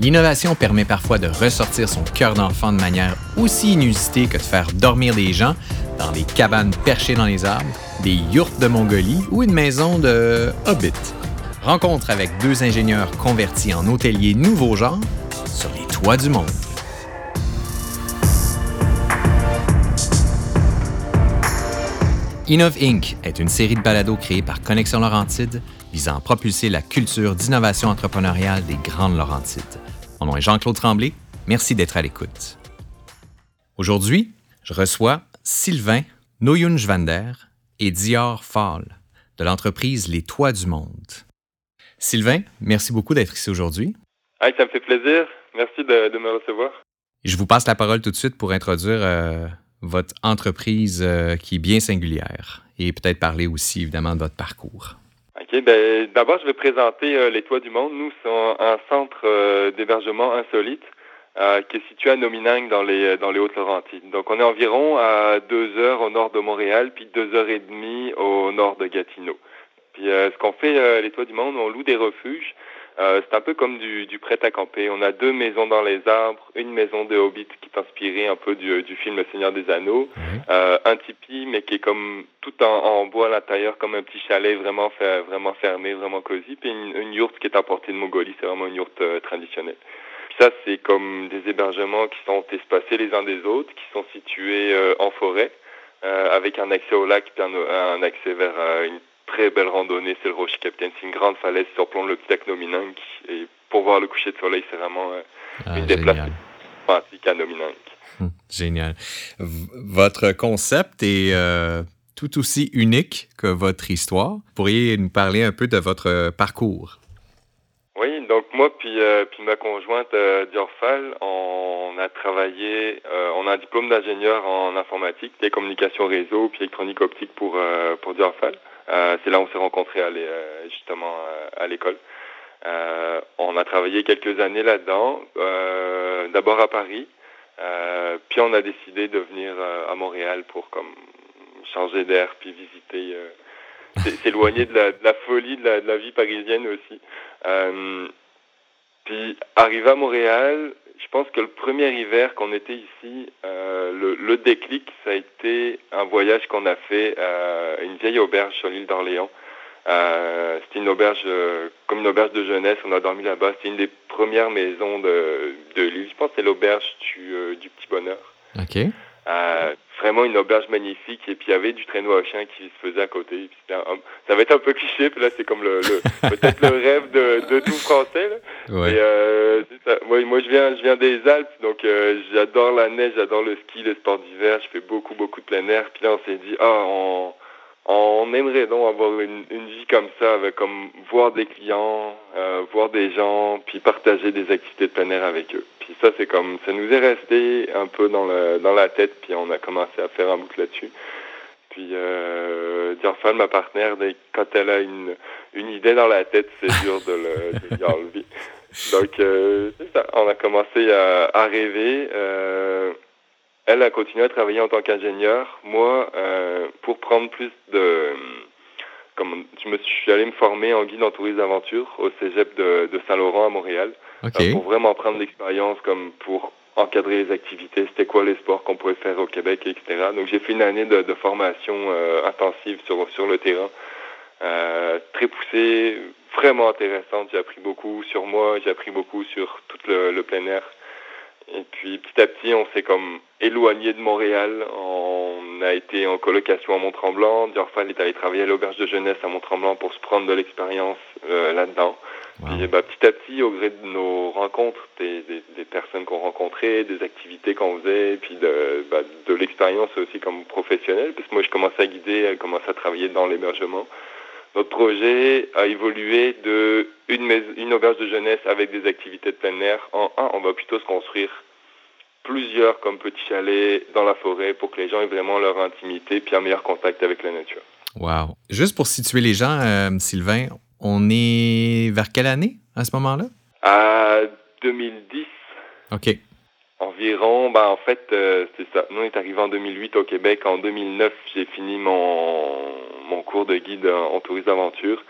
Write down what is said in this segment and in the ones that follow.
L'innovation permet parfois de ressortir son cœur d'enfant de manière aussi inusitée que de faire dormir des gens dans des cabanes perchées dans les arbres, des yurts de Mongolie ou une maison de Hobbit. Rencontre avec deux ingénieurs convertis en hôteliers nouveau genre sur les toits du monde. Innov Inc. est une série de balados créée par Connexion Laurentide visant à propulser la culture d'innovation entrepreneuriale des Grandes Laurentides. Mon nom est Jean-Claude Tremblay. Merci d'être à l'écoute. Aujourd'hui, je reçois Sylvain Noyunjvander et Dior Fall de l'entreprise Les Toits du Monde. Sylvain, merci beaucoup d'être ici aujourd'hui. ça me fait plaisir. Merci de, me recevoir. Je vous passe la parole tout de suite pour introduire euh, votre entreprise euh, qui est bien singulière et peut-être parler aussi évidemment de votre parcours. OK. Ben, D'abord, je vais présenter euh, Les Toits du Monde. Nous sommes un centre d'hébergement insolite qui est situé à Nominang dans les, dans les Hautes-Laurentides. Donc, on est environ à deux heures au nord de Montréal, puis deux heures et demie au nord de Gatineau. Puis, ce qu'on fait, Les Toits du Monde, on loue des refuges euh, c'est un peu comme du, du prêt à camper. On a deux maisons dans les arbres, une maison de Hobbit qui est inspirée un peu du, du film Le Seigneur des Anneaux, euh, un tipi mais qui est comme tout en, en bois à l'intérieur, comme un petit chalet vraiment fermé, vraiment cosy, puis une, une yourte qui est apportée de Mongolie, c'est vraiment une yourte euh, traditionnelle. ça, c'est comme des hébergements qui sont espacés les uns des autres, qui sont situés en forêt, avec un accès au lac puis un, un accès vers une très belle randonnée, c'est le Rocher Capitaine. C'est une grande falaise sur plomb le petit Nominunk. Et pour voir le coucher de soleil, c'est vraiment euh, ah, une des places fantastiques à Nominunk. Hum, génial. votre concept est euh, tout aussi unique que votre histoire. Pourriez nous parler un peu de votre parcours? Oui, donc moi puis, euh, puis ma conjointe euh, Diorfal, on a travaillé, on a un diplôme d'ingénieur en informatique, télécommunications réseau puis électronique optique pour, pour Diorfal. Euh, c'est là où on s'est rencontrés euh, justement euh, à l'école. on a travaillé quelques années là-dedans, d'abord à Paris, puis on a décidé de venir à Montréal pour comme changer d'air puis visiter, s'éloigner de la, de la, folie de la, de la, vie parisienne aussi. Puis arrivé à Montréal, je pense que le premier hiver qu'on était ici, euh, le, le, déclic, ça a été un voyage qu'on a fait à une vieille auberge sur l'île d'Orléans. Euh, c'était une auberge, euh, comme une auberge de jeunesse. On a dormi là-bas. C'était une des premières maisons de, de l'île. Je pense que c'est l'auberge du, euh, du Petit Bonheur. OK. Vraiment une auberge magnifique et puis il y avait du traîneau à chien qui se faisait à côté. ça va être un peu cliché, puis là c'est comme le, peut-être le rêve de, de tout Français. Là. Ouais. euh, moi, moi je viens je viens des Alpes, donc euh, j'adore la neige, j'adore le ski, le sport d'hiver. Je fais beaucoup beaucoup de plein air. Puis là on s'est dit ah on on aimerait donc avoir une, une vie comme ça, avec comme voir des clients, euh, voir des gens, puis partager des activités de plein air avec eux. Puis ça, c'est comme ça nous est resté un peu dans la tête, puis on a commencé à faire un boucle là-dessus. Puis euh, Diorfal, ma partenaire, quand elle a une une idée dans la tête, c'est dur de le de enlever. Donc euh, c'est ça, on a commencé à, à rêver. Euh, elle a continué à travailler en tant qu'ingénieur. Moi, euh, pour prendre plus de... Comme, je me suis allé me former en guide en tourisme d'aventure au cégep de, de Saint-Laurent à Montréal. Okay. Euh, pour vraiment prendre l'expérience comme pour encadrer les activités, c'était quoi les sports qu'on pouvait faire au Québec, etc. Donc j'ai fait une année de, de formation euh, intensive sur, sur le terrain, euh, très poussée, vraiment intéressante. J'ai appris beaucoup sur moi, j'ai appris beaucoup sur tout le, le plein air. Et puis petit à petit, on s'est comme éloigné de Montréal. On a été en colocation à Mont-Tremblant. Diorfal est allé travailler à l'auberge de jeunesse à Mont-Tremblant pour se prendre de l'expérience euh, là-dedans. Wow. Puis bah, petit à petit, au gré de nos rencontres, des, des, des personnes qu'on rencontrait, des activités qu'on faisait, puis de, bah, de l'expérience aussi comme professionnel, parce que moi je commençais à guider, à commencer à travailler dans l'hébergement. Notre projet a évolué de une, une auberge de jeunesse avec des activités de plein air en un, on va plutôt se construire plusieurs comme petits chalets dans la forêt pour que les gens aient vraiment leur intimité puis un meilleur contact avec la nature. Wow. Juste pour situer les gens, euh, Sylvain, on est vers quelle année à ce moment-là? À 2010. OK. Environ, ben en fait, euh, c'est ça. Nous, on est arrivé en 2008 au Québec. En 2009, j'ai fini mon, mon cours de guide en, en tourisme d'aventure.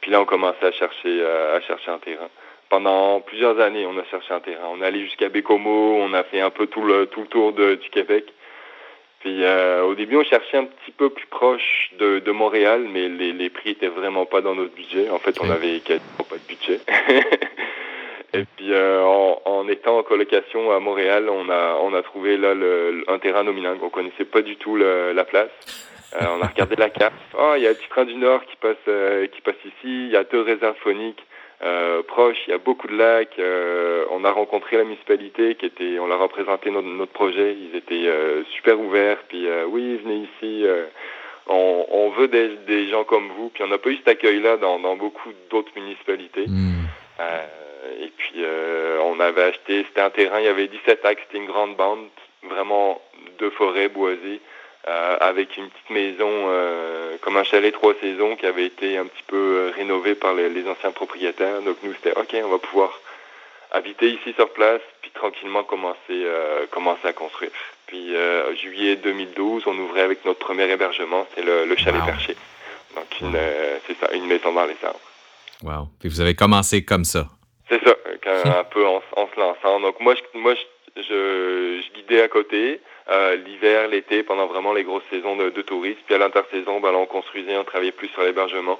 Puis là, on commençait à chercher, euh, à chercher un terrain. pendant plusieurs années, on a cherché un terrain. On est allé jusqu'à Bécomo, on a fait un peu tout le, tout le tour de, du Québec. Puis euh, au début, on cherchait un petit peu plus proche de, de Montréal, mais les, les prix étaient vraiment pas dans notre budget. En fait, on avait quasiment pas de budget. Et puis euh, en, en, étant en colocation à Montréal, on a on a trouvé là le, un terrain nominal. On connaissait pas du tout le, la place. Euh, on a regardé la carte. Oh, il y a le petit train du Nord qui passe euh, qui passe ici. Il y a deux réserves phoniques. Euh, proche, il y a beaucoup de lacs. Euh, on a rencontré la municipalité qui était, on leur a présenté notre, notre projet. Ils étaient euh, super ouverts. Puis oui, venez ici. On, on, veut des, des, gens comme vous. Puis on n'a pas eu cet accueil-là dans, dans beaucoup d'autres municipalités. Mmh. et puis on avait acheté, c'était un terrain, il y avait 17 acres, c'était une grande bande, vraiment de forêt boisée. Euh, avec une petite maison euh, comme un chalet trois saisons qui avait été un petit peu euh, rénové par les, les, anciens propriétaires. Donc nous c'était ok, on va pouvoir habiter ici sur place, puis tranquillement commencer commencer à construire. Puis juillet 2012, on ouvrait avec notre premier hébergement, c'est le, le, chalet wow. perché. Donc une c'est ça, une maison dans les arbres. Wow. Puis vous avez commencé comme ça. C'est ça, un peu en, en, se lançant. Donc moi je, moi je, je, je guidais à côté euh, l'hiver, l'été, pendant vraiment les grosses saisons de, de tourisme. Puis à l'intersaison, ben, là, on construisait, on travaillait plus sur l'hébergement.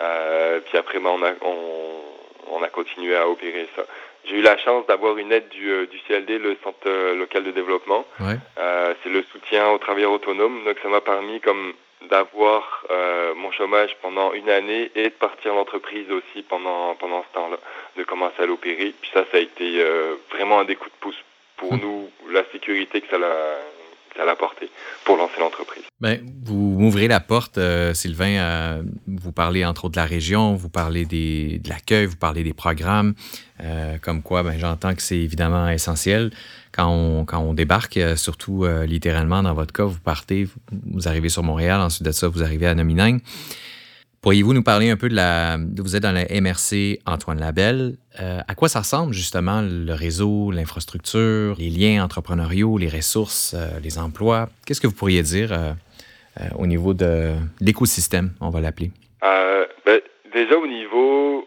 Euh, puis après, ben, on, a, on, on, a continué à opérer ça. J'ai eu la chance d'avoir une aide du, euh, du CLD, le Centre local de développement. Ouais. Euh, c'est le soutien aux travailleurs autonomes. Donc ça m'a permis comme d'avoir euh, mon chômage pendant une année et de partir l'entreprise aussi pendant pendant ce temps-là, de commencer à l'opérer. Puis ça, ça a été euh, vraiment un des coups de pouce pour nous la sécurité que ça l'a ça l'a apporté pour lancer l'entreprise. Ben, vous m'ouvrez la porte, euh, Sylvain. Vous parlez entre autres de la région, vous parlez des, de l'accueil, vous parlez des programmes. Euh, comme quoi, ben, j'entends que c'est évidemment essentiel. Quand on, quand on débarque, euh, surtout littéralement dans votre cas, vous partez, vous, arrivez sur Montréal, ensuite de ça, vous arrivez à Nomineng. Pourriez-vous nous parler un peu de la... Vous êtes dans la MRC Antoine Labelle. Euh, à quoi ça ressemble justement le réseau, l'infrastructure, les liens entrepreneuriaux, les ressources, euh, les emplois? Qu'est-ce que vous pourriez dire euh, au niveau de l'écosystème, on va l'appeler? Ben, déjà au niveau,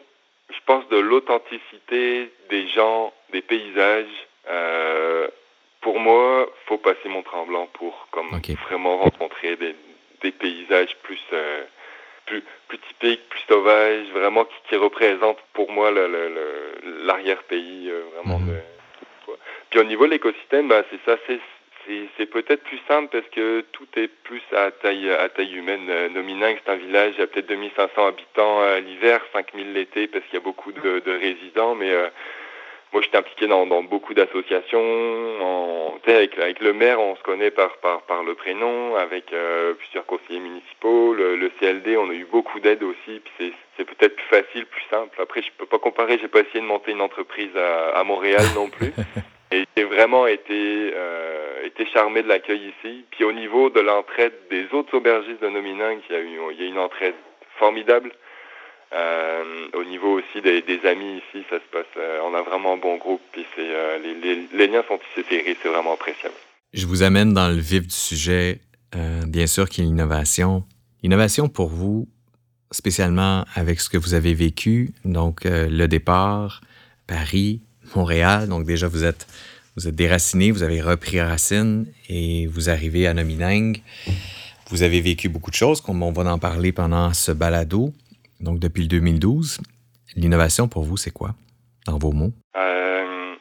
je pense, de l'authenticité des gens, des paysages. pour moi, faut passer mon tremblant pour comme okay. vraiment rencontrer des, des paysages plus plus, plus typique, plus sauvage, vraiment qui, qui représente pour moi l'arrière-pays, euh, vraiment. Mmh. De, puis au niveau de l'écosystème, bah, c'est ça, c'est c'est peut-être plus simple parce que tout est plus à taille à taille humaine. Euh, Nominang, c'est un village, il y a peut-être 2500 habitants euh, l'hiver, 5000 l'été parce qu'il y a beaucoup de, de résidents, mais euh, moi, j'étais impliqué dans, dans beaucoup d'associations. Avec, avec le maire, on se connaît par, par, par le prénom, avec euh, plusieurs conseillers municipaux. Le, le, CLD, on a eu beaucoup d'aide aussi. Puis c'est peut-être plus facile, plus simple. Après, je peux pas comparer. J'ai pas essayé de monter une entreprise à, à Montréal non plus. Et j'ai vraiment été, euh, été charmé de l'accueil ici. Puis au niveau de l'entraide des autres aubergistes de Nominang, il y a eu, il y a une entraide formidable. Euh, au niveau aussi des, amis ici, ça se passe. Euh, on a vraiment un bon groupe, puis euh, les, liens sont tissés serrés, c'est vraiment appréciable. Je vous amène dans le vif du sujet, euh, bien sûr, qui est l'innovation. L'innovation pour vous, spécialement avec ce que vous avez vécu, donc le départ, Paris, Montréal. Donc déjà, vous êtes vous déraciné, vous avez repris racine et vous arrivez à Nomineng. Vous avez vécu beaucoup de choses, on va en parler pendant ce balado donc depuis le 2012. L'innovation pour vous, c'est quoi, dans vos mots? Euh,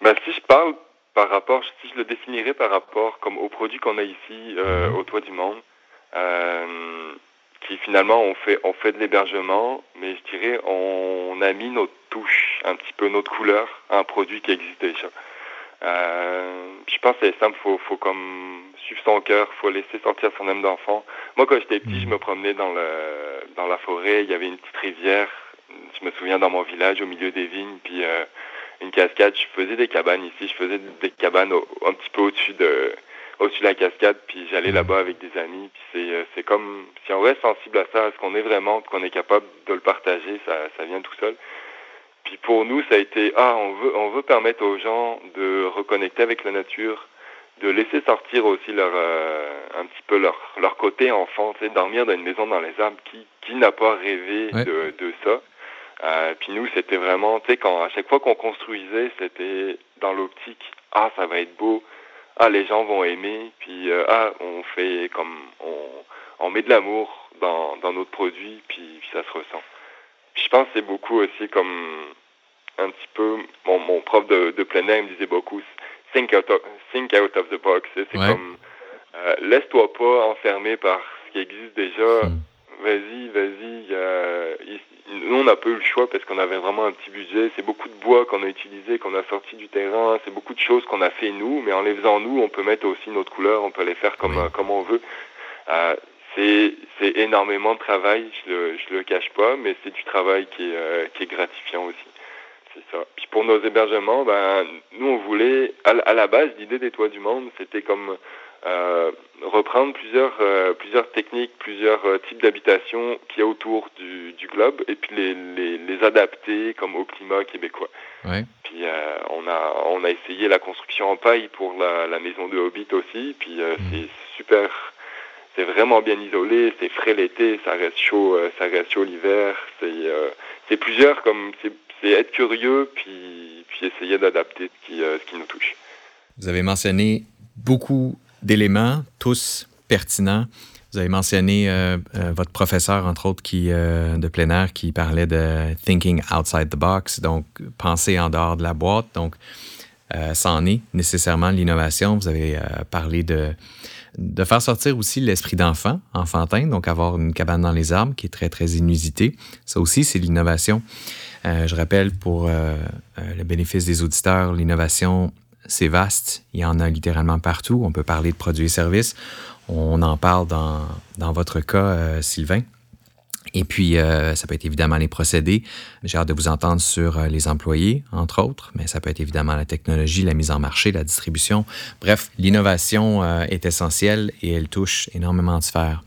ben, si je parle par rapport, si je le définirais par rapport comme aux produits qu'on a ici euh, au Toit du Monde, euh, qui finalement on fait, on fait de l'hébergement, mais je dirais on a mis notre touche, un petit peu notre couleur à un produit qui existe déjà. Euh, je pense que c'est simple, faut, faut comme suivre son cœur, faut laisser sortir son âme d'enfant. Moi, quand j'étais petit, je me promenais dans le dans la forêt, il y avait une petite rivière. Je me souviens dans mon village, au milieu des vignes, puis euh, une cascade. Je faisais des cabanes ici, je faisais des cabanes au, un petit peu au-dessus de au-dessus de la cascade, puis j'allais là-bas avec des amis. Puis c'est euh, c'est comme si on reste sensible à ça, à ce qu'on est vraiment, qu'on est capable de le partager, ça ça vient tout seul. Puis pour nous, ça a été ah, on veut on veut permettre aux gens de reconnecter avec la nature, de laisser sortir aussi leur euh, un petit peu leur leur côté enfant, tu sais, dormir dans une maison dans les arbres. Qui qui n'a pas rêvé ouais. de de ça Euh, puis nous, c'était vraiment, tu sais, quand à chaque fois qu'on construisait, c'était dans l'optique, ah, ça va être beau, ah, les gens vont aimer, puis euh, ah, on fait comme, on, on met de l'amour dans, dans notre produit, puis, ça se ressent. je pense que c'est beaucoup aussi comme un petit peu, mon, mon prof de, de plein air me disait beaucoup, think out of, think out of the box. C'est comme, euh, laisse-toi pas enfermer par ce qui existe déjà. Hmm. Vas-y, vas-y. nous, on n'a pas eu le choix parce qu'on avait vraiment un petit budget. C'est beaucoup de bois qu'on a utilisé, qu'on a sorti du terrain. C'est beaucoup de choses qu'on a fait nous, mais en les faisant nous, on peut mettre aussi notre couleur, on peut les faire comme, euh, comme on veut. Euh, c'est, c'est énormément de travail, je le, je le cache pas, mais c'est du travail qui est, euh, qui est gratifiant aussi. C'est ça. Puis pour nos hébergements, ben, nous, on voulait, à, à la base, l'idée des Toits du Monde, c'était comme euh, reprendre plusieurs, euh, plusieurs techniques, plusieurs euh, types d'habitations qu'il y a autour du, du globe et puis les, les, les, adapter comme au climat québécois. Ouais. Puis on, a, on a essayé la construction en paille pour la, la maison de Hobbit aussi, puis mmh. c'est super c'est vraiment bien isolé, c'est frais l'été, ça reste chaud, ça reste chaud l'hiver. C'est c'est plusieurs comme c'est être curieux puis essayer d'adapter ce qui ce qui nous touche. Vous avez mentionné beaucoup d'éléments, tous pertinents. Vous avez mentionné euh, euh, votre professeur, entre autres, qui, euh, de plein air, qui parlait de thinking outside the box, donc penser en dehors de la boîte. Donc, ça en est nécessairement l'innovation. Vous avez parlé de, de faire sortir aussi l'esprit d'enfant, enfantin, donc avoir une cabane dans les arbres qui est très, très inusité. Ça aussi, c'est l'innovation. Je rappelle pour le bénéfice des auditeurs, l'innovation c'est vaste. Il y en a littéralement partout. On peut parler de produits et services. On en parle dans, dans votre cas, euh, Sylvain. Et puis, euh, ça peut être évidemment les procédés. J'ai hâte de vous entendre sur euh, les employés, entre autres, mais ça peut être évidemment la technologie, la mise en marché, la distribution. Bref, l'innovation est essentielle et elle touche énormément de sphères.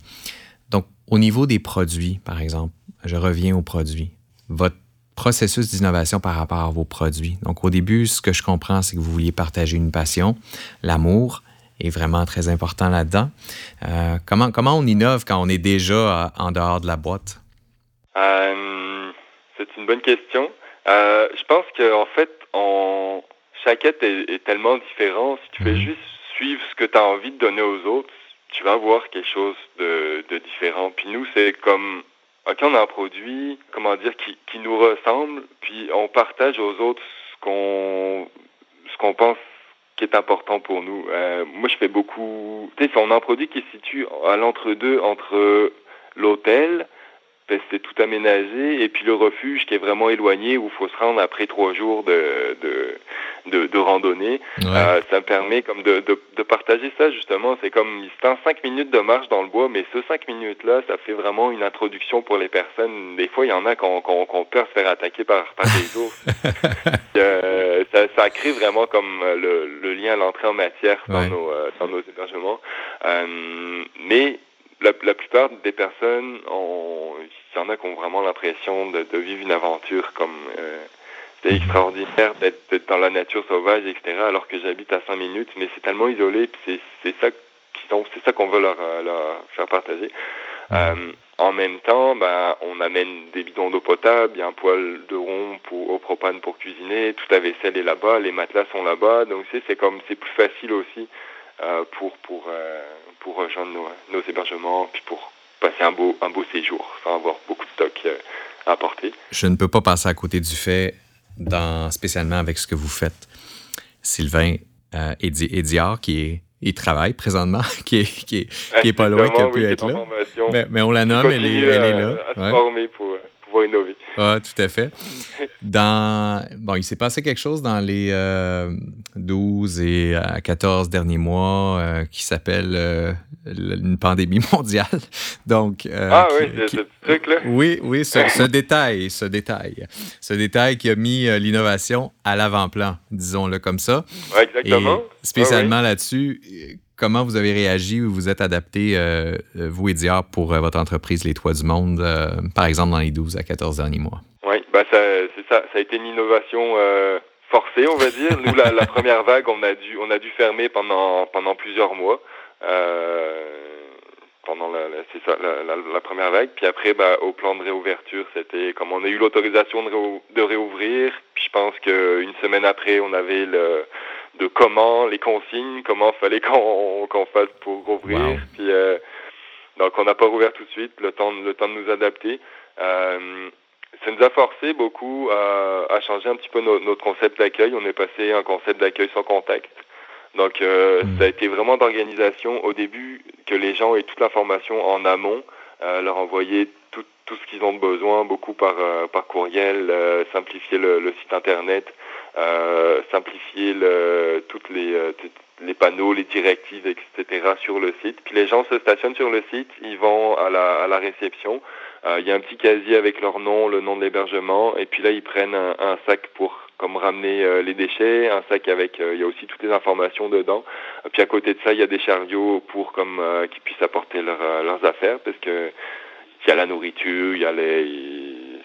Donc, au niveau des produits, par exemple, je reviens aux produits. Votre processus d'innovation par rapport à vos produits. Donc, au début, ce que je comprends, c'est que vous vouliez partager une passion, l'amour est vraiment très important là-dedans. Euh, comment, comment on innove quand on est déjà euh, en dehors de la boîte? Euh, c'est une bonne question. je pense qu'en en fait, on, chaque être est, tellement différent. Si tu fais mhm. juste suivre ce que tu as envie de donner aux autres, tu vas voir quelque chose de, de différent. Puis nous, c'est comme OK, on a un produit, comment dire, qui, qui nous ressemble, puis on partage aux autres ce qu'on ce qu'on pense qui est important pour nous. Euh, moi, je fais beaucoup. Tu sais, on a un produit qui se situe à l'entre-deux entre l'hôtel, c'est tout aménagé, et puis le refuge qui est vraiment éloigné où il faut se rendre après trois jours de, de, de, randonnée. Euh, ça me permet comme de, de, partager ça justement. C'est comme c'est en cinq minutes de marche dans le bois, mais ce cinq minutes-là, ça fait vraiment une introduction pour les personnes. Des fois, il y en a qui ont, peur de se faire attaquer par, par des ours. euh, ça, ça, crée vraiment comme le, le lien à l'entrée en matière dans, nos, euh, dans nos hébergements. Euh, mais la, la, plupart des personnes, il y en a qui ont vraiment l'impression de, de, vivre une aventure comme euh, c'est extraordinaire d'être dans la nature sauvage, etc. Alors que j'habite à 5 minutes, mais c'est tellement isolé, c'est ça c'est ça qu'on veut leur, leur, faire partager. Euh, en même temps, ben, on amène des bidons d'eau potable, il y a un poêle de rond pour, au propane pour cuisiner, toute la vaisselle est là-bas, les matelas sont là-bas, donc c'est comme c'est plus facile aussi euh, pour pour euh, pour rejoindre nos, nos, hébergements, puis pour passer un beau un beau séjour sans avoir beaucoup de stock euh, à apporter. Je ne peux pas passer à côté du fait, dans, spécialement avec ce que vous faites, Sylvain euh, Ediard, qui est il travaille présentement, qui est, qui est, qui est pas loin, qui a pu être là. Mais, mais, on la nomme, elle est, elle est là. Ouais. former pour, innover. Ah, tout à fait. Dans, bon, il s'est passé quelque chose dans les euh, 12 et 14 derniers mois euh, qui s'appelle euh, une pandémie mondiale. Donc, euh, ah oui, qui, ce truc-là. Oui, oui, ce, ce, détail, ce détail. Ce détail qui a mis euh, l'innovation à l'avant-plan, disons-le comme ça. Ouais, exactement. Et spécialement ah, oui. là-dessus, comment vous avez réagi ou vous êtes adapté, euh, vous et Dior, pour euh, votre entreprise Les Toits du Monde, euh, par exemple, dans les 12 à 14 derniers mois? Oui, ben ça, ça. Ça a été une innovation forcée, on va dire. Nous, la, première vague, on a dû, on a dû fermer pendant, pendant plusieurs mois. pendant la, la ça, la, première vague. Puis après, bah, au plan de réouverture, c'était comme on a eu l'autorisation de, réouvrir. Puis je pense qu'une semaine après, on avait le de comment les consignes, comment fallait qu'on qu'on fasse pour rouvrir. Puis euh, donc on n'a pas rouvert tout de suite, le temps le temps de nous adapter. Euh, ça nous a forcé beaucoup à, à changer un petit peu notre concept d'accueil. On est passé à un concept d'accueil sans contact. Donc, euh, hmm. ça a été vraiment d'organisation au début que les gens aient toute l'information en amont, euh, leur envoyer tout, tout ce qu'ils ont besoin, beaucoup par, euh, par courriel, euh, simplifier le, le, site internet, simplifier le, toutes les, les panneaux, les directives, etc. sur le site. Puis les gens se stationnent sur le site, ils vont à la, à la réception. Il y a un petit casier avec leur nom, le nom de l'hébergement, et puis là ils prennent un, un sac pour comme ramener euh, les déchets, un sac avec, euh, il y a aussi toutes les informations dedans. Puis à côté de ça, il y a des chariots pour comme euh, qu'ils puissent apporter leurs affaires, parce que il y a la nourriture, il y a les,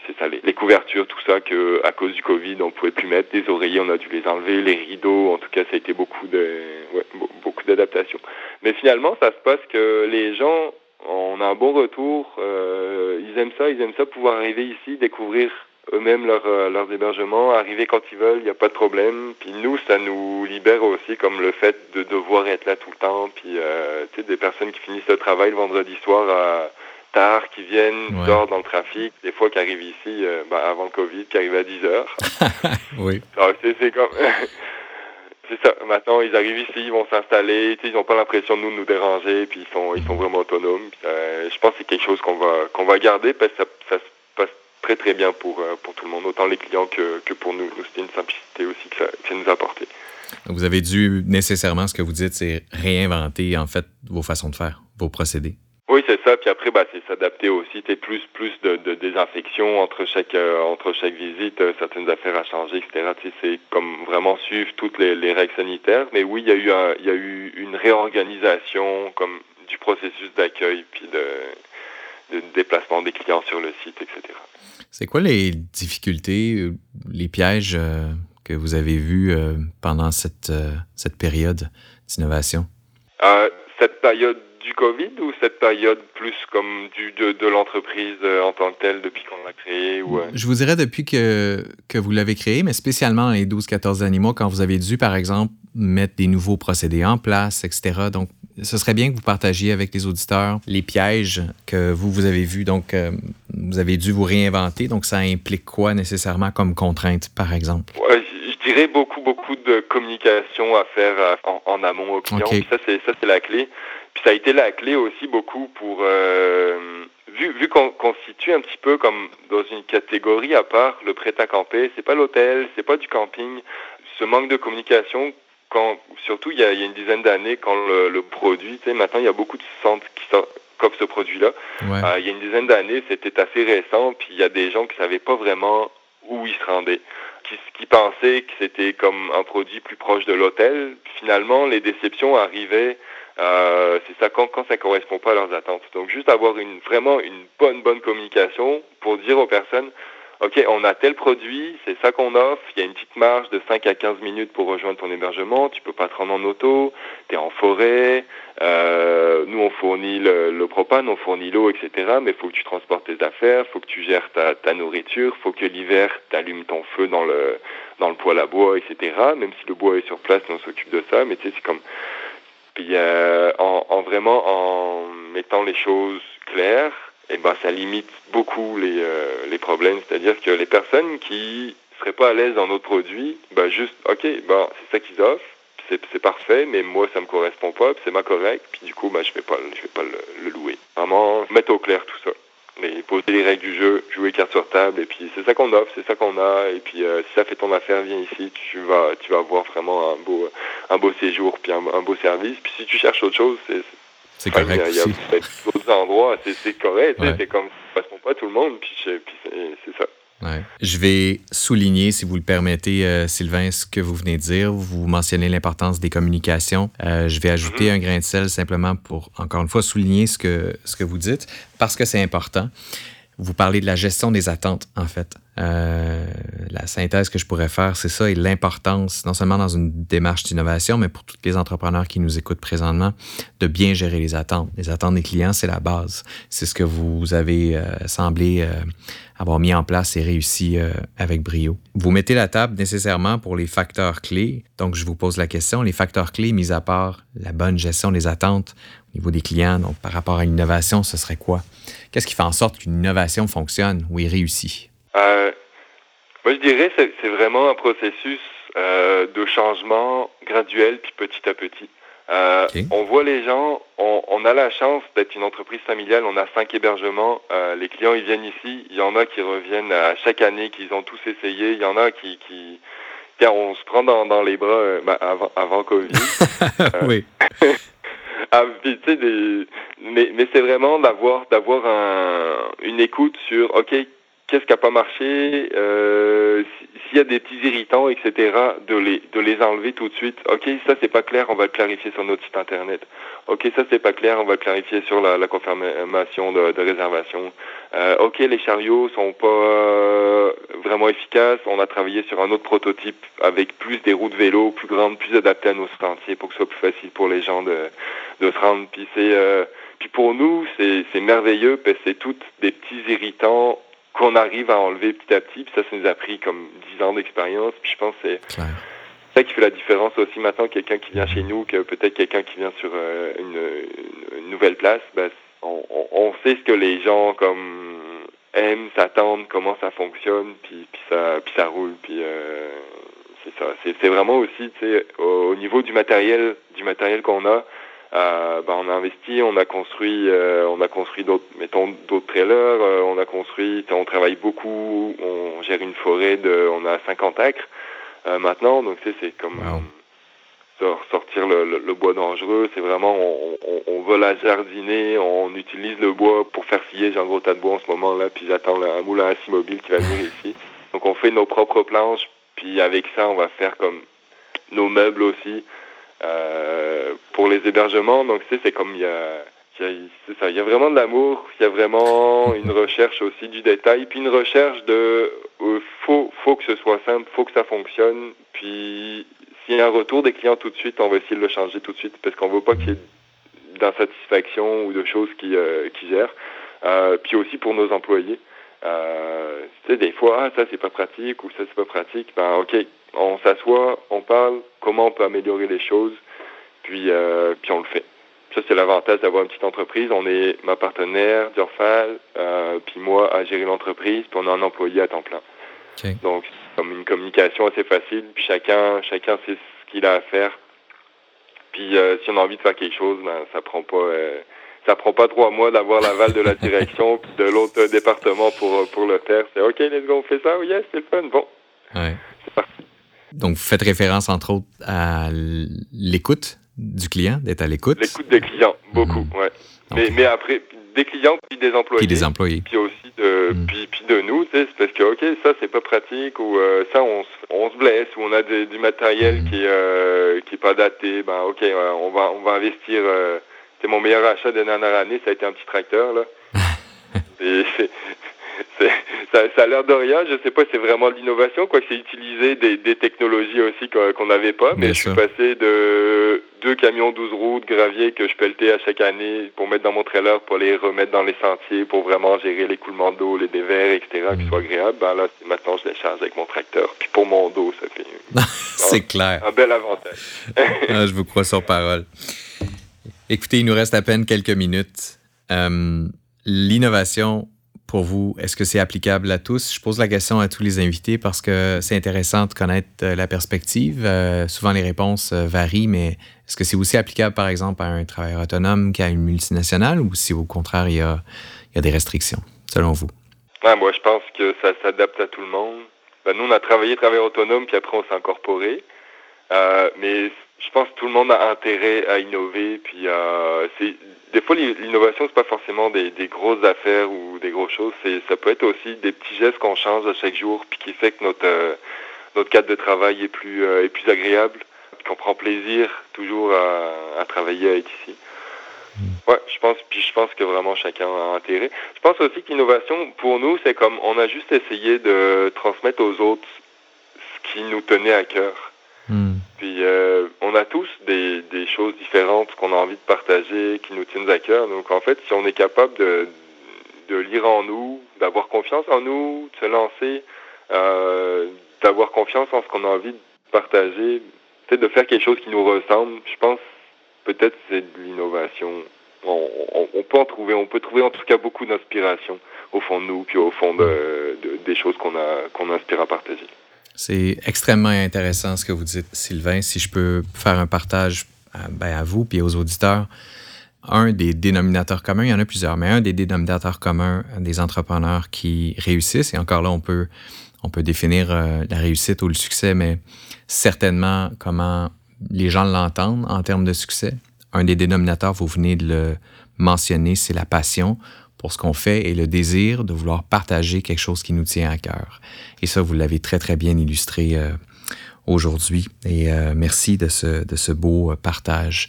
c'est ça, les, couvertures, tout ça que à cause du Covid, on pouvait plus mettre. Des oreillers, on a dû les enlever, les rideaux, en tout cas, ça a été beaucoup de, beaucoup d'adaptations. Mais finalement, ça se passe que les gens, on a un bon retour. ils aiment ça, ils aiment ça pouvoir arriver ici, découvrir eux-mêmes leur, euh, leurs hébergements, arriver quand ils veulent, il n'y a pas de problème. Puis nous, ça nous libère aussi, comme le fait de devoir être là tout le temps. Puis, euh, tu sais, des personnes qui finissent le travail le vendredi soir à qui viennent, ouais. dans le trafic, des fois qui arrivent ici euh, ben, avant le Covid, qui arrivent à 10 heures. oui. C'est comme... C'est ça. Maintenant, ils arrivent ici, ils vont s'installer. Ils n'ont pas l'impression de nous nous déranger, puis ils sont, ils sont vraiment autonomes. Euh, je pense que c'est quelque chose qu'on va, qu'on va garder parce que ça, ça très très bien pour, euh, pour tout le monde, autant les clients que, que pour nous. C'était une simplicité aussi que ça, que ça, nous a apporté. Donc vous avez dû nécessairement, ce que vous dites, c'est réinventer en fait vos façons de faire, vos procédés. Oui, c'est ça. Puis après, bah, c'est s'adapter aussi. T'es plus plus de, de, désinfection entre chaque euh, entre chaque visite, euh, certaines affaires à changer, etc. Tu sais, c'est comme vraiment suivre toutes les, les règles sanitaires. Mais oui, il y a eu un, il y a eu une réorganisation comme du processus d'accueil puis de, de déplacement des clients sur le site, etc. C'est quoi les difficultés, euh, les pièges euh, que vous avez vus pendant cette, cette période d'innovation? Cette période du COVID ou cette période plus comme du, de, de l'entreprise en tant que telle depuis qu'on l'a créée? Ou, Je vous dirais depuis que, que vous l'avez créé, mais spécialement les 12-14 derniers mois, quand vous avez dû, par exemple, mettre des nouveaux procédés en place, etc. Donc, ce serait bien que vous partagiez avec les auditeurs les pièges que vous, vous avez vus. Donc, euh, vous avez dû vous réinventer. Donc, ça implique quoi nécessairement comme contrainte, par exemple? Ouais, je dirais beaucoup, beaucoup de communication à faire en, en amont aux clients. Okay. ça, c'est la clé. Puis ça a été la clé aussi beaucoup pour euh, vu, vu qu'on qu situe un petit peu comme dans une catégorie à part, le prêt à camper, c'est pas l'hôtel, c'est pas du camping. Ce manque de communication quand, surtout il y a, il y a une dizaine d'années, quand le, le produit, tu sais, maintenant il y a beaucoup de centres qui sortent comme ce produit-là. Ouais. Euh, il y a une dizaine d'années, c'était assez récent, puis il y a des gens qui savaient pas vraiment où ils se rendaient, qui, qui pensaient que c'était comme un produit plus proche de l'hôtel. Finalement, les déceptions arrivaient. Euh, c'est ça quand, quand ça correspond pas à leurs attentes. Donc juste avoir une vraiment une bonne bonne communication pour dire aux personnes OK, on a tel produit, c'est ça qu'on offre, il y a une petite marge de 5 à 15 minutes pour rejoindre ton hébergement, tu peux pas te rendre en auto, tu es en forêt, euh, nous on fournit le, le propane, on fournit l'eau, etc., mais il faut que tu transportes tes affaires, faut que tu gères ta, ta nourriture, faut que l'hiver tu allumes ton feu dans le, dans le poêle à bois, etc., même si le bois est sur place, on s'occupe de ça, mais tu sais, c'est comme... Puis euh, en, en vraiment en mettant les choses claires, eh ben, ça limite beaucoup les, euh, les problèmes. C'est-à-dire que les personnes qui seraient pas à l'aise dans notre produit, ben, juste, OK, ben, c'est ça qu'ils offrent, c'est parfait, mais moi, ça me correspond pas, c'est pas correct, puis du coup, ben, je vais pas, je vais pas le, le, louer. Vraiment, mettre au clair tout ça. Mais poser les règles du jeu, jouer carte sur table, et puis c'est ça qu'on offre, c'est ça qu'on a, et puis euh, si ça fait ton affaire, viens ici, tu vas, tu vas avoir vraiment un beau, un beau séjour, puis un, un beau service. Puis si tu cherches autre chose, c'est c'est correct. Il y a, d'autres endroits, c'est correct. Ouais. C'est comme ça ne pas tout le monde, puis, puis c'est ça. Ouais. Je vais souligner, si vous le permettez, euh, Sylvain, ce que vous venez de dire. Vous mentionnez l'importance des communications. Euh, je vais ajouter mm -hmm. un grain de sel simplement pour, encore une fois, souligner ce que, ce que vous dites, parce que c'est important. Vous parlez de la gestion des attentes, en fait. Euh, la synthèse que je pourrais faire, c'est ça, et l'importance, non seulement dans une démarche d'innovation, mais pour tous les entrepreneurs qui nous écoutent présentement, de bien gérer les attentes. Les attentes des clients, c'est la base. C'est ce que vous avez euh, semblé euh, avoir mis en place et réussi avec brio. Vous mettez la table nécessairement pour les facteurs clés. Donc, je vous pose la question, les facteurs clés, mis à part la bonne gestion des attentes au niveau des clients, donc par rapport à l'innovation, ce serait quoi? Qu'est-ce qui fait en sorte qu'une innovation fonctionne ou est réussie? Euh, moi, je dirais que c'est vraiment un processus euh, de changement graduel puis petit à petit. Euh, on voit les gens, on, a la chance d'être une entreprise familiale, on a cinq hébergements. les clients, ils viennent ici. Il y en a qui reviennent à chaque année, qu'ils ont tous essayé. Il y en a qui, qui on se prend dans, les bras ben, avant, avant Covid. oui. ah, mais, mais c'est vraiment d'avoir d'avoir un, une écoute sur OK, qu'est-ce qui n'a pas marché, euh, s'il y a des petits irritants, etc., de les, de les enlever tout de suite. OK, ça c'est pas clair, on va le clarifier sur notre site internet. OK, ça c'est pas clair, on va le clarifier sur la, la confirmation de, de réservation. Euh, OK, les chariots sont pas euh, vraiment efficaces. On a travaillé sur un autre prototype avec plus des roues de vélo plus grandes, plus adaptées à nos sentiers pour que ce soit plus facile pour les gens de, de se rendre. Puis c'est euh, puis pour nous, c'est merveilleux parce que c'est toutes des petits irritants qu'on arrive à enlever petit à petit. Puis ça, ça nous a pris comme 10 ans d'expérience. Puis je pense que c'est ça qui fait la différence aussi maintenant, quelqu'un qui vient chez nous, que peut-être quelqu'un qui vient sur euh, une, nouvelle place, ben, on, sait ce que les gens comme aiment, s'attendent, comment ça fonctionne, puis, puis ça puis ça roule. Puis euh, c'est ça. C'est vraiment aussi, tu sais, au, niveau du matériel, du matériel qu'on a, euh, ben, on a investi, on a construit, euh, on a construit d'autres, mettons d'autres trailers, euh, on a construit, on travaille beaucoup, on gère une forêt de, on a 50 acres maintenant, donc c'est comme sortir le, bois dangereux, c'est vraiment, on, on, veut la jardiner, on utilise le bois pour faire scier, j'ai un gros tas de bois en ce moment là, puis j'attends un moulin à scie mobile qui va venir ici. Donc on fait nos propres planches, puis avec ça on va faire comme nos meubles aussi. Euh, pour les hébergements. Donc, tu sais, c'est comme il y a, c'est ça, il y a vraiment de l'amour, il y a vraiment une recherche aussi du détail, puis une recherche de euh, faut, faut que ce soit simple, faut que ça fonctionne, puis s'il y a un retour des clients tout de suite, on va essayer de le changer tout de suite, parce qu'on veut pas qu'il y ait d'insatisfaction ou de choses qui, euh, qui gèrent. Puis aussi pour nos employés. Tu sais, des fois, ah, ça c'est pas pratique ou ça c'est pas pratique. Ben ok, on s'assoit, on parle, comment on peut améliorer les choses, puis, euh, puis on le fait. Ça, c'est l'avantage d'avoir une petite entreprise. On est ma partenaire, Durfal, euh, puis moi à gérer l'entreprise, puis on a un employé à temps plein. Donc, c'est comme une communication assez facile, puis chacun, chacun sait ce qu'il a à faire. Puis, euh, si on a envie de faire quelque chose, ben, ça prend pas, euh, ça prend pas trois mois d'avoir l'aval de la direction de l'autre département pour, pour le faire. C'est OK, let's go, on fait ça, oui, yes, c'est le fun. Bon. Parti. Donc, vous faites référence, entre autres, à l'écoute du client, d'être à l'écoute. L'écoute des clients, beaucoup, ouais. Mais, mais, après, des clients puis des employés. Puis des employés. Puis aussi de, mm. puis, puis, de nous, tu sais, c'est parce que, OK, ça, c'est pas pratique, ou euh, ça, on, on, se blesse, ou on a du matériel qui, euh, qui est pas daté, ben, OK, on, va, on va investir. Euh, c'est mon meilleur achat de dernière année, ça a été un petit tracteur, là. c'est ça, ça, a l'air de rien. Je sais pas si c'est vraiment de l'innovation, quoi c'est utiliser des, des, technologies aussi qu'on n'avait pas. Mais je suis passé de deux camions 12 roues de gravier que je pelletais à chaque année pour mettre dans mon trailer, pour les remettre dans les sentiers, pour vraiment gérer l'écoulement d'eau, les dévers, etc., qui soit agréable. Ben là, maintenant, je les charge avec mon tracteur. Puis pour mon dos, ça fait... c'est clair. Un bel avantage. ah, je vous crois sur parole. Écoutez, il nous reste à peine quelques minutes. Euh, l'innovation pour vous, est-ce que c'est applicable à tous? Je pose la question à tous les invités parce que c'est intéressant de connaître euh, la perspective. Euh, souvent, les réponses euh, varient, mais est-ce que c'est aussi applicable, par exemple, à un travailleur autonome qu'à une multinationale ou si au contraire, il y a, des restrictions, selon vous? moi, je pense que ça s'adapte à tout le monde. Ben, nous, on a travaillé travailleur autonome, puis après, on s'est incorporé. mais je pense que tout le monde a intérêt à innover, puis c'est des fois, l'innovation, c'est pas forcément des, grosses affaires ou des grosses choses. C'est, ça peut être aussi des petits gestes qu'on change à chaque jour, puis qui fait que notre euh, notre cadre de travail est plus euh, est plus agréable, qu'on prend plaisir toujours à, travailler à être ici. Ouais, je pense, puis je pense que vraiment chacun a intérêt. Je pense aussi que l'innovation, pour nous, c'est comme on a juste essayé de transmettre aux autres ce qui nous tenait à cœur. Hmm. Puis euh, on a tous des, choses différentes qu'on a envie de partager, qui nous tiennent à cœur. Donc en fait, si on est capable de, lire en nous, d'avoir confiance en nous, de se lancer, euh, d'avoir confiance en ce qu'on a envie de partager, peut-être de faire quelque chose qui nous ressemble, je pense peut-être c'est de l'innovation. On, peut en trouver, on peut trouver en tout cas beaucoup d'inspiration au fond de nous, puis au fond de, des choses qu'on a qu'on inspire à partager. C'est extrêmement intéressant ce que vous dites, Sylvain. Si je peux faire un partage à, ben, à vous puis aux auditeurs, un des dénominateurs communs, il y en a plusieurs, mais un des dénominateurs communs des entrepreneurs qui réussissent, et encore là, on peut, on peut définir euh, la réussite ou le succès, mais certainement comment les gens l'entendent en termes de succès. Un des dénominateurs, vous venez de le mentionner, c'est la passion pour ce qu'on fait et le désir de vouloir partager quelque chose qui nous tient à cœur. Et ça, vous l'avez très, très bien illustré euh, aujourd'hui. Et euh, merci de ce, de ce beau euh, partage.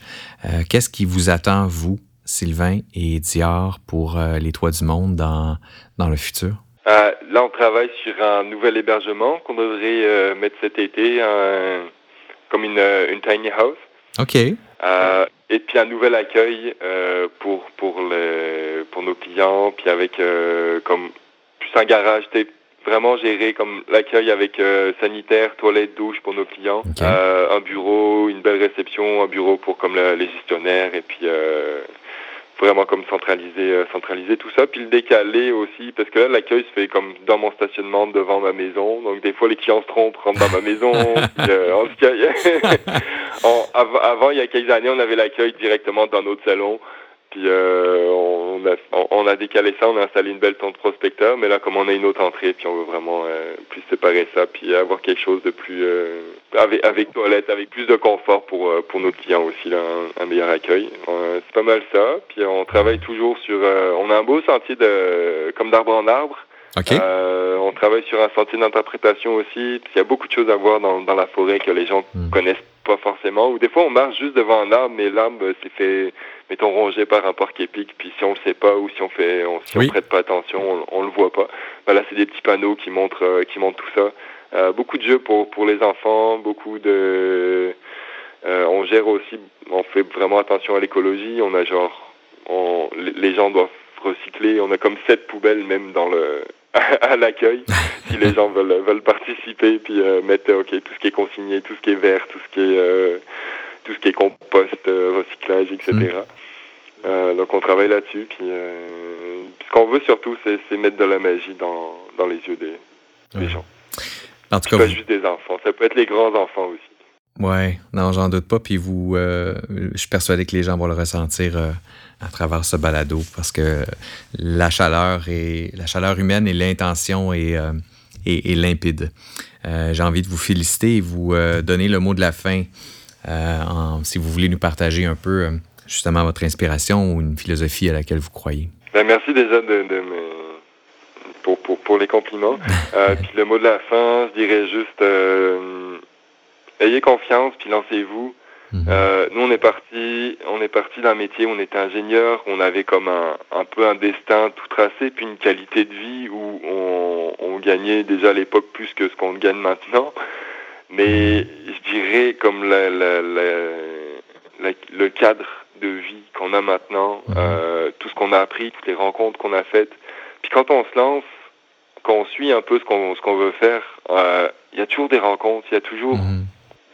Qu'est-ce qui vous attend, vous, Sylvain et Dior, pour les Toits du Monde dans, dans le futur? là, on travaille sur un nouvel hébergement qu'on devrait mettre cet été, comme une, une tiny house. OK. Euh, et puis un nouvel accueil euh, pour pour les pour nos clients, puis avec euh, comme plus un garage, vraiment géré comme l'accueil avec sanitaire, toilette, douche pour nos clients, un bureau, une belle réception, un bureau pour comme les gestionnaires, et puis vraiment comme centraliser euh, centraliser tout ça. Puis le décaler aussi parce que là l'accueil se fait comme dans mon stationnement devant ma maison. Donc des fois les clients se trompent rentrent dans ma maison. Euh, en tout cas, avant il y a quelques années on avait l'accueil directement dans notre salon puis euh, on, a, on a décalé ça, on a installé une belle tente prospecteur, mais là comme on a une autre entrée, puis on veut vraiment euh, plus séparer ça, puis avoir quelque chose de plus euh, avec, avec toilette, avec plus de confort pour pour nos clients aussi, là, un, meilleur accueil. c'est pas mal ça. Puis on travaille toujours sur, on a un beau sentier de comme d'arbre en arbre. On travaille sur un sentier d'interprétation aussi. Il y a beaucoup de choses à voir dans, dans la forêt que les gens hmm. connaissent pas forcément. Ou des fois, on marche juste devant un arbre, mais l'arbre s'est fait mettons, rongé par un parc épique, puis si on le sait pas ou si on fait, on, si on prête pas attention, on, on le voit pas. Ben là, c'est des petits panneaux qui montrent, euh, qui montrent tout ça. Euh, beaucoup de jeux pour pour les enfants, beaucoup de, euh, on gère aussi, on fait vraiment attention à l'écologie. On a genre, on, les gens doivent recycler. On a comme sept poubelles même dans le à l'accueil si les gens veulent veulent participer puis euh, mettre ok tout ce qui est consigné tout ce qui est vert tout ce qui est euh, tout ce qui est compost, euh, recyclage, etc. Mm. Donc on travaille là-dessus. Puis ce qu'on veut surtout, c'est mettre de la magie dans, dans les yeux des, gens. En tout cas, pas juste des enfants. Ça peut être les grands enfants aussi. Ouais, non, j'en doute pas. Puis vous, je suis persuadé que les gens vont le ressentir à travers ce balado parce que la chaleur et la chaleur humaine et l'intention est, est, limpide. J'ai envie de vous féliciter et vous donner le mot de la fin. Euh, si vous voulez nous partager un peu euh, justement votre inspiration ou une philosophie à laquelle vous croyez. Ben, merci déjà de, pour, pour, pour, les compliments. Euh, puis le mot de la fin, je dirais juste ayez confiance puis lancez-vous. Mhm. nous, on est parti, on est parti d'un métier où on était ingénieur, on avait comme un, un peu un destin tout tracé, puis une qualité de vie où on, on gagnait déjà à l'époque plus que ce qu'on gagne maintenant. Mais je dirais comme la, la, la, le cadre de vie qu'on a maintenant, mhm. euh, tout ce qu'on a appris, toutes les rencontres qu'on a faites. Puis quand on se lance, quand on suit un peu ce qu'on ce qu'on veut faire, euh, il y a toujours des rencontres, il y a toujours mhm.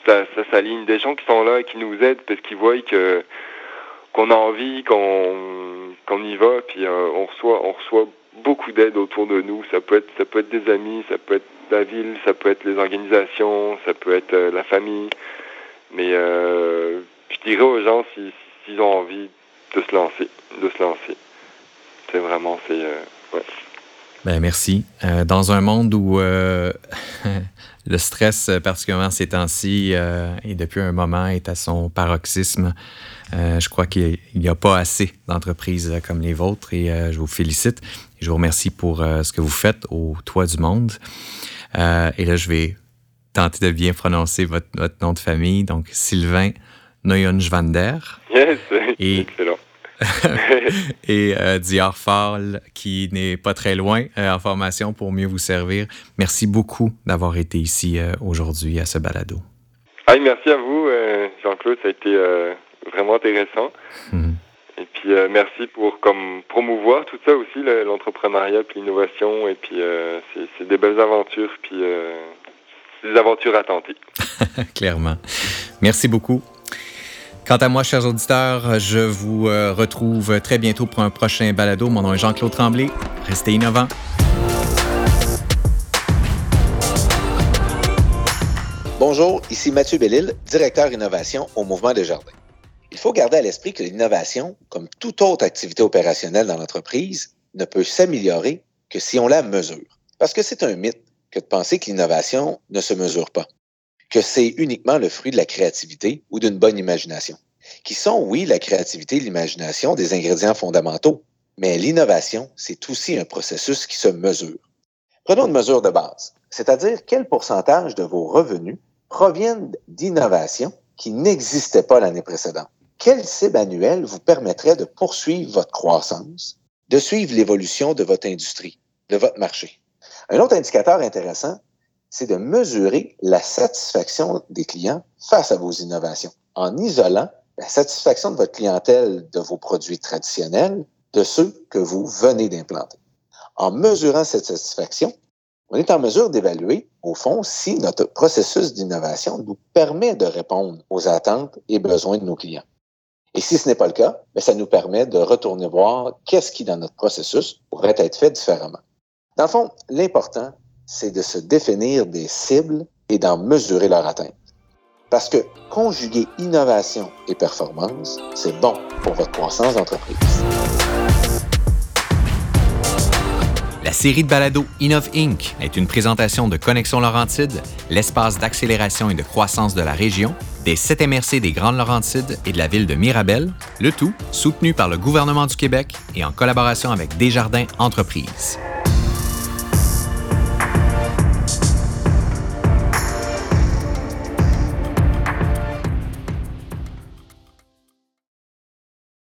Ça, ça s'aligne des gens qui sont là et qui nous aident parce qu'ils voient que qu'on a envie, qu'on qu'on y va, puis euh, on reçoit on reçoit beaucoup d'aide autour de nous. Ça peut être ça peut être des amis, ça peut être la ville, ça peut être les organisations, ça peut être euh, la famille. Mais euh, je dirais aux gens s'ils ont envie de se lancer, de se lancer. C'est vraiment, c'est... Ouais. Ben, merci. dans un monde où le stress, particulièrement ces temps-ci, et depuis un moment, est à son paroxysme, je crois qu'il n'y a pas assez d'entreprises comme les vôtres et je vous félicite. je vous remercie pour ce que vous faites au Toit du Monde. Euh, et là, je vais tenter de bien prononcer votre, votre nom de famille. Donc, Sylvain Noyonjvander. Yes, et, excellent. et euh, Dior Fall, qui n'est pas très loin en formation pour mieux vous servir. Merci beaucoup d'avoir été ici aujourd'hui à ce balado. merci à vous, Jean-Claude. Ça a été vraiment intéressant. Mhm. Et puis merci pour comme promouvoir tout ça aussi, l'entrepreneuriat puis l'innovation. Et puis c'est des belles aventures. Puis des aventures à tenter. Clairement. Merci beaucoup. Quant à moi, chers auditeurs, je vous euh, retrouve très bientôt pour un prochain balado. Mon nom est Jean-Claude Tremblay. Restez innovants. Bonjour, ici Mathieu Bellil, directeur innovation au Mouvement des Jardins. Il faut garder à l'esprit que l'innovation, comme toute autre activité opérationnelle dans l'entreprise, ne peut s'améliorer que si on la mesure. Parce que c'est un mythe que de penser que l'innovation ne se mesure pas, que c'est uniquement le fruit de la créativité ou d'une bonne imagination, qui sont, oui, la créativité et l'imagination des ingrédients fondamentaux, mais l'innovation, c'est aussi un processus qui se mesure. Prenons une mesure de base, c'est-à-dire quel pourcentage de vos revenus proviennent d'innovations qui n'existaient pas l'année précédente? Quelle cible annuelle vous permettrait de poursuivre votre croissance, de suivre l'évolution de votre industrie, de votre marché? Un autre indicateur intéressant, c'est de mesurer la satisfaction des clients face à vos innovations en isolant la satisfaction de votre clientèle de vos produits traditionnels de ceux que vous venez d'implanter. En mesurant cette satisfaction, on est en mesure d'évaluer, au fond, si notre processus d'innovation nous permet de répondre aux attentes et besoins de nos clients. Et si ce n'est pas le cas, ben, ça nous permet de retourner voir qu'est-ce qui, dans notre processus, pourrait être fait différemment. Dans le fond, l'important, c'est de se définir des cibles et d'en mesurer leur atteinte. Parce que conjuguer innovation et performance, c'est bon pour votre croissance d'entreprise. La série de balado Innov Inc. est une présentation de Connexion Laurentide, l'espace d'accélération et de croissance de la région, des 7 MRC des Grandes Laurentides et de la ville de Mirabel, le tout soutenu par le gouvernement du Québec et en collaboration avec Desjardins Entreprises.